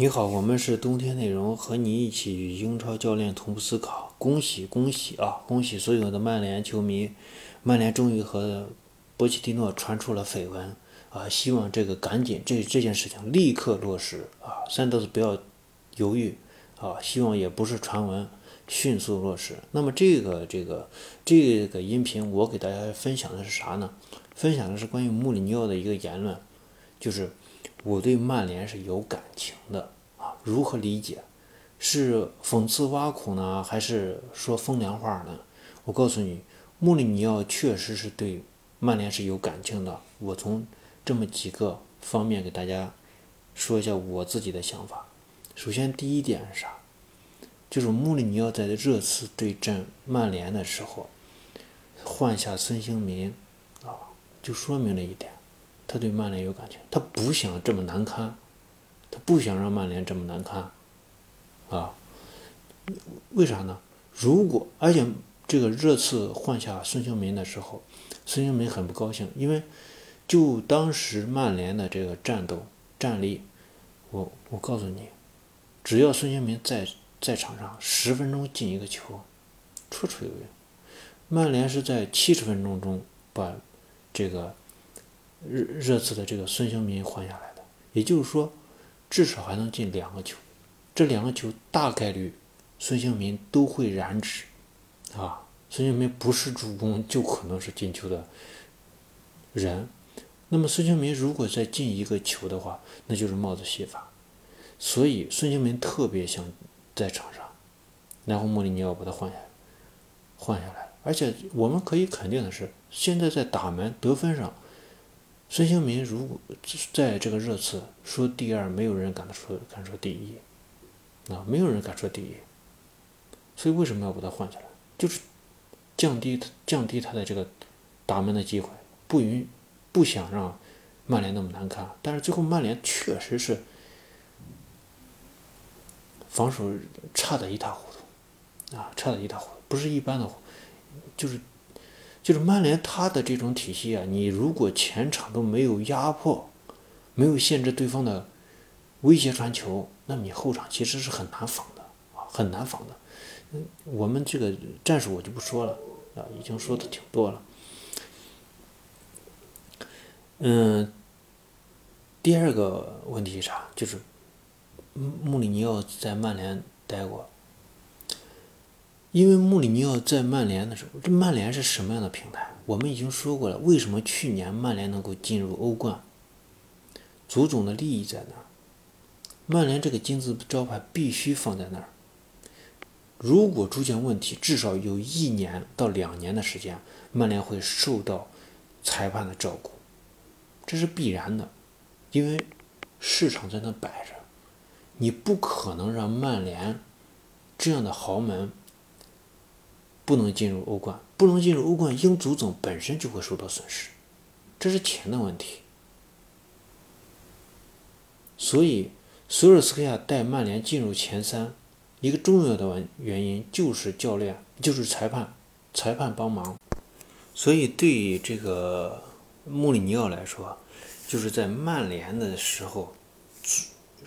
你好，我们是冬天内容，和你一起与英超教练同步思考。恭喜恭喜啊！恭喜所有的曼联球迷，曼联终于和波切蒂诺传出了绯闻啊！希望这个赶紧这这件事情立刻落实啊！三德子不要犹豫啊！希望也不是传闻，迅速落实。那么这个这个这个音频我给大家分享的是啥呢？分享的是关于穆里尼奥的一个言论，就是。我对曼联是有感情的啊，如何理解？是讽刺挖苦呢，还是说风凉话呢？我告诉你，穆里尼奥确实是对曼联是有感情的。我从这么几个方面给大家说一下我自己的想法。首先，第一点是啥？就是穆里尼奥在热刺对阵曼联的时候换下孙兴民啊，就说明了一点。他对曼联有感情，他不想这么难堪，他不想让曼联这么难堪，啊，为啥呢？如果而且这个热刺换下孙兴民的时候，孙兴民很不高兴，因为就当时曼联的这个战斗战力，我我告诉你，只要孙兴民在在场上十分钟进一个球，绰绰有余。曼联是在七十分钟中把这个。热热刺的这个孙兴民换下来的，也就是说，至少还能进两个球，这两个球大概率孙兴民都会染指，啊，孙兴民不是助攻就可能是进球的人，那么孙兴民如果再进一个球的话，那就是帽子戏法，所以孙兴民特别想在场上，然后穆里尼奥把他换下来，换下来，而且我们可以肯定的是，现在在打门得分上。孙兴民如果在这个热刺说第二，没有人敢说敢说第一，啊，没有人敢说第一，所以为什么要把他换下来？就是降低他降低他的这个打门的机会，不允不想让曼联那么难看。但是最后曼联确实是防守差的一塌糊涂，啊，差的一塌糊涂，不是一般的，就是。就是曼联他的这种体系啊，你如果前场都没有压迫，没有限制对方的威胁传球，那你后场其实是很难防的啊，很难防的。嗯，我们这个战术我就不说了啊，已经说的挺多了。嗯，第二个问题是啥？就是穆里尼奥在曼联待过。因为穆里尼奥在曼联的时候，这曼联是什么样的平台？我们已经说过了。为什么去年曼联能够进入欧冠？足总的利益在那儿，曼联这个金字招牌必须放在那儿。如果出现问题，至少有一年到两年的时间，曼联会受到裁判的照顾，这是必然的。因为市场在那摆着，你不可能让曼联这样的豪门。不能进入欧冠，不能进入欧冠，英足总本身就会受到损失，这是钱的问题。所以，索尔斯克亚带曼联进入前三，一个重要的原因就是教练，就是裁判，裁判帮忙。所以，对于这个穆里尼奥来说，就是在曼联的时候，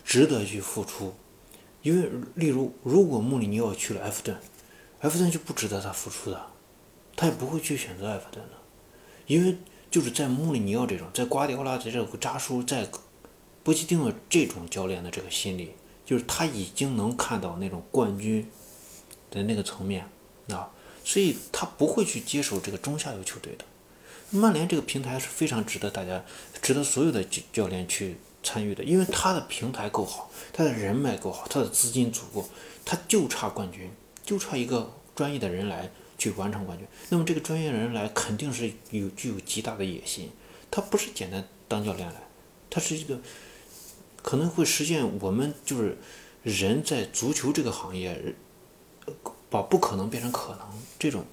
值得去付出，因为，例如，如果穆里尼奥去了埃弗顿。埃弗顿就不值得他付出的，他也不会去选择埃弗顿的，因为就是在穆里尼奥这种，在瓜迪奥拉的这个扎叔，在波切蒂诺这种教练的这个心里，就是他已经能看到那种冠军的那个层面啊，所以他不会去接手这个中下游球队的。曼联这个平台是非常值得大家，值得所有的教教练去参与的，因为他的平台够好，他的人脉够好，他的资金足够，他就差冠军。就差一个专业的人来去完成冠军，那么这个专业人来肯定是有具有极大的野心，他不是简单当教练来，他是一个可能会实现我们就是人在足球这个行业把不可能变成可能这种，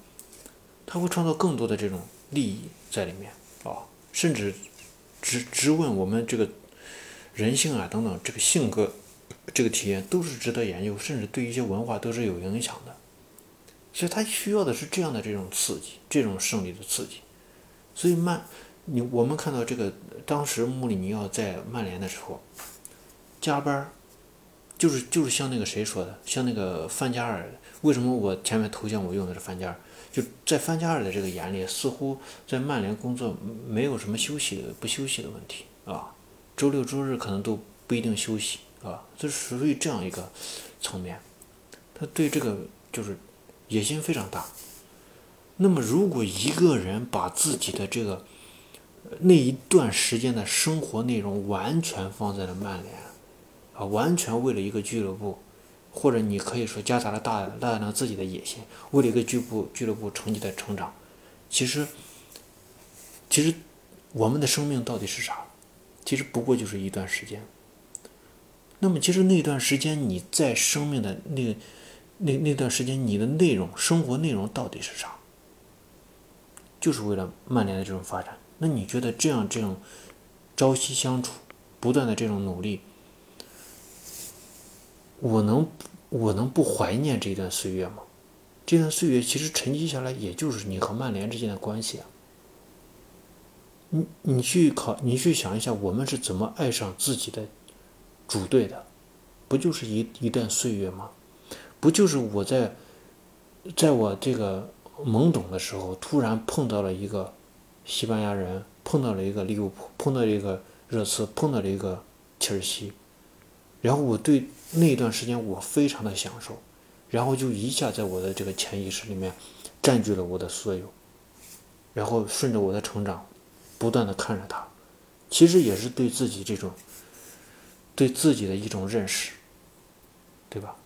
他会创造更多的这种利益在里面啊，甚至直直问我们这个人性啊等等这个性格。这个体验都是值得研究，甚至对一些文化都是有影响的。其实他需要的是这样的这种刺激，这种胜利的刺激。所以曼，你我们看到这个当时穆里尼奥在曼联的时候，加班就是就是像那个谁说的，像那个范加尔，为什么我前面头像我用的是范加尔？就在范加尔的这个眼里，似乎在曼联工作没有什么休息不休息的问题啊，周六周日可能都不一定休息啊，这属于这样一个层面，他对这个就是野心非常大。那么，如果一个人把自己的这个那一段时间的生活内容完全放在了曼联，啊，完全为了一个俱乐部。或者你可以说夹杂了大大量自己的野心，为了一个俱乐部俱乐部成绩的成长，其实，其实我们的生命到底是啥？其实不过就是一段时间。那么其实那段时间你在生命的那那那段时间你的内容生活内容到底是啥？就是为了曼联的这种发展。那你觉得这样这种朝夕相处，不断的这种努力？我能我能不怀念这段岁月吗？这段岁月其实沉积下来，也就是你和曼联之间的关系啊。你你去考，你去想一下，我们是怎么爱上自己的主队的？不就是一一段岁月吗？不就是我在在我这个懵懂的时候，突然碰到了一个西班牙人，碰到了一个利物浦，碰到了一个热刺，碰到了一个切尔西。然后我对那段时间我非常的享受，然后就一下在我的这个潜意识里面占据了我的所有，然后顺着我的成长，不断的看着他，其实也是对自己这种对自己的一种认识，对吧？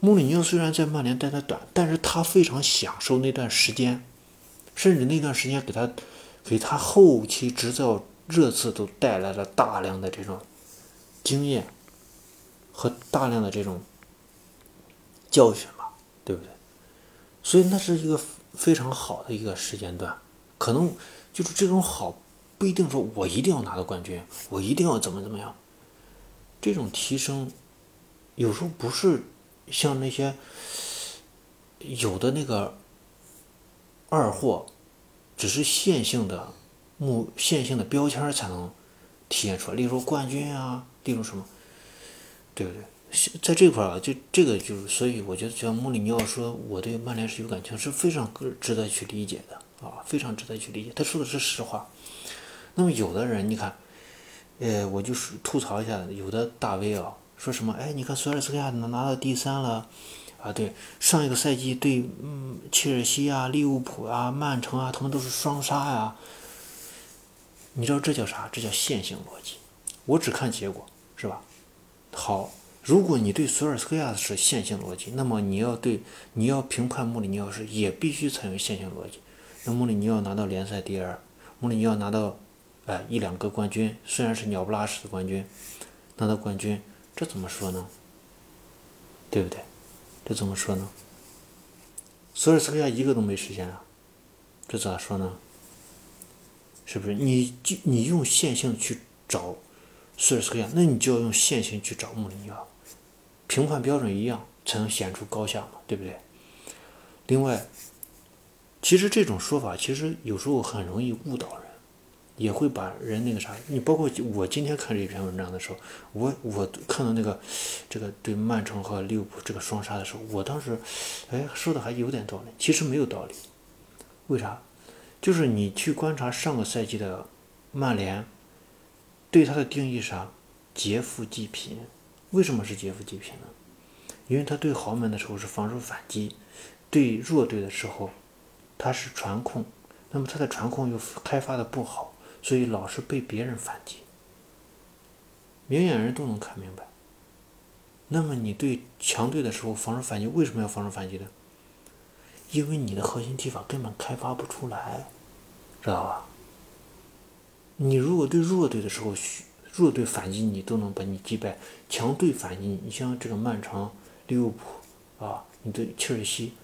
穆里尼奥虽然在曼联待的短，但是他非常享受那段时间，甚至那段时间给他给他后期执教热刺都带来了大量的这种经验。和大量的这种教训吧，对不对？所以那是一个非常好的一个时间段，可能就是这种好，不一定说我一定要拿到冠军，我一定要怎么怎么样。这种提升，有时候不是像那些有的那个二货，只是线性的目线性的标签才能体现出来，例如冠军啊，例如什么。对不对？在这块儿啊，就这个就是，所以我觉得像穆里尼奥说我对曼联是有感情，是非常值得去理解的啊，非常值得去理解。他说的是实话。那么有的人，你看，呃，我就是吐槽一下，有的大 V 啊，说什么？哎，你看索尔斯克亚能拿到第三了啊？对，上一个赛季对嗯切尔西啊、利物浦啊、曼城啊，他们都是双杀呀。你知道这叫啥？这叫线性逻辑。我只看结果，是吧？好，如果你对索尔斯克亚是线性逻辑，那么你要对你要评判穆里尼奥是也必须采用线性逻辑。那穆里尼奥拿到联赛第二，穆里尼奥拿到，哎一两个冠军，虽然是鸟不拉屎的冠军，拿到冠军，这怎么说呢？对不对？这怎么说呢？索尔斯克亚一个都没实现啊，这咋说呢？是不是？你就你用线性去找。索尔斯克亚，那你就要用线性去找穆里尼奥，评判标准一样，才能显出高下嘛，对不对？另外，其实这种说法其实有时候很容易误导人，也会把人那个啥。你包括我今天看这篇文章的时候，我我看到那个这个对曼城和利物浦这个双杀的时候，我当时哎说的还有点道理，其实没有道理。为啥？就是你去观察上个赛季的曼联。对他的定义啥？劫富济贫。为什么是劫富济贫呢？因为他对豪门的时候是防守反击，对弱队的时候他是传控。那么他的传控又开发的不好，所以老是被别人反击。明眼人都能看明白。那么你对强队的时候防守反击，为什么要防守反击呢？因为你的核心踢法根本开发不出来，知道吧？你如果对弱队的时候，弱队反击你都能把你击败，强队反击你，像这个曼城、利物浦啊，你对切尔西，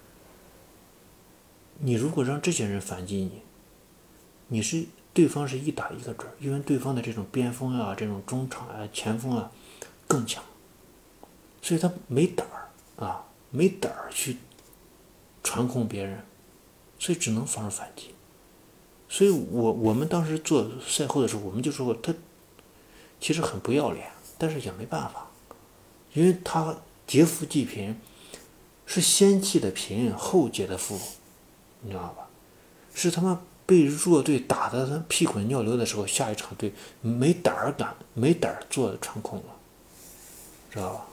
你如果让这些人反击你，你是对方是一打一个准，因为对方的这种边锋啊、这种中场啊、前锋啊更强，所以他没胆儿啊，没胆儿去传控别人，所以只能防守反击。所以我我们当时做赛后的时候，我们就说过他其实很不要脸，但是也没办法，因为他劫富济贫，是先弃的贫，后劫的富，你知道吧？是他妈被弱队打得他屁滚尿流的时候，下一场队没胆儿敢，没胆儿做传控了，知道吧？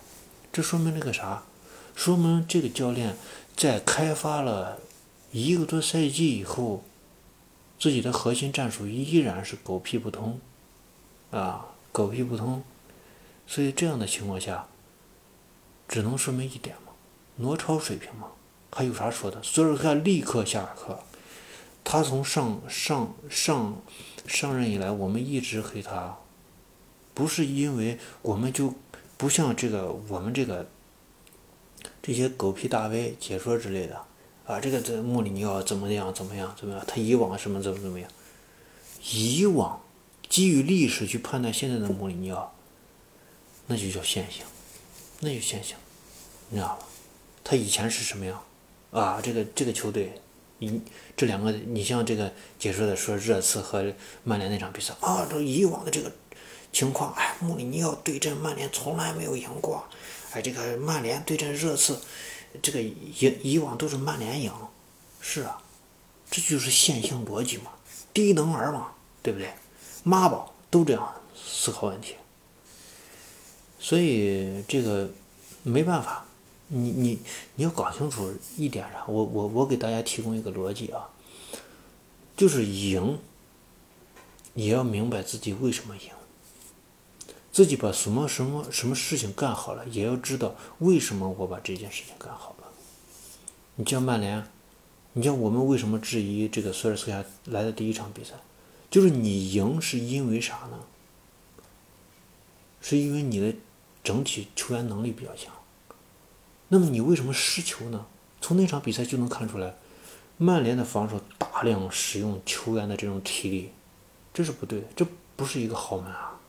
这说明那个啥？说明这个教练在开发了一个多赛季以后，自己的核心战术依然是狗屁不通，啊，狗屁不通。所以这样的情况下，只能说明一点嘛，挪超水平嘛，还有啥说的？索尔克亚立刻下课。他从上上上上任以来，我们一直黑他，不是因为我们就不像这个我们这个这些狗屁大 V 解说之类的啊，这个这穆里尼奥怎么样怎么样怎么样，他以往什么怎么怎么样，以往基于历史去判断现在的穆里尼奥，那就叫现象，那就现象，你知道吧？他以前是什么样啊？这个这个球队。你这两个，你像这个解说的说热刺和曼联那场比赛啊，这以往的这个情况，哎，穆里尼奥对阵曼联从来没有赢过，哎，这个曼联对阵热刺，这个以以往都是曼联赢，是啊，这就是线性逻辑嘛，低能儿嘛，对不对？妈宝都这样思考问题，所以这个没办法。你你你要搞清楚一点啥？我我我给大家提供一个逻辑啊，就是赢，也要明白自己为什么赢，自己把什么什么什么事情干好了，也要知道为什么我把这件事情干好了。你像曼联，你像我们为什么质疑这个索尔斯克亚来的第一场比赛，就是你赢是因为啥呢？是因为你的整体球员能力比较强。那么你为什么失球呢？从那场比赛就能看出来，曼联的防守大量使用球员的这种体力，这是不对，这不是一个豪门啊！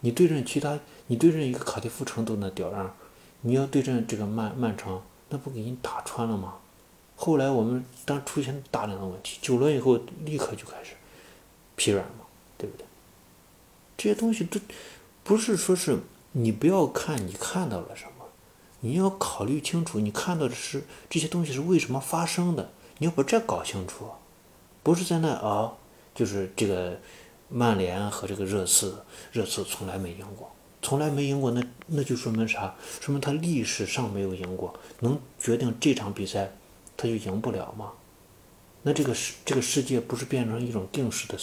你对阵其他，你对阵一个卡迪夫城都那屌样，你要对阵这个曼曼城，那不给你打穿了吗？后来我们当出现大量的问题，九轮以后立刻就开始疲软嘛，对不对？这些东西都不是说是你不要看你看到了什。你要考虑清楚，你看到的是这些东西是为什么发生的？你要把这搞清楚，不是在那啊，就是这个曼联和这个热刺，热刺从来没赢过，从来没赢过，那那就说明啥？说明他历史上没有赢过，能决定这场比赛他就赢不了吗？那这个世这个世界不是变成一种定式的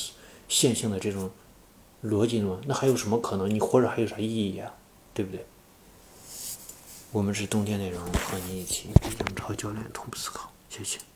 线性的这种逻辑了吗？那还有什么可能？你活着还有啥意义啊？对不对？我们是冬天内容，和你一起杨超教练同步思考，谢谢。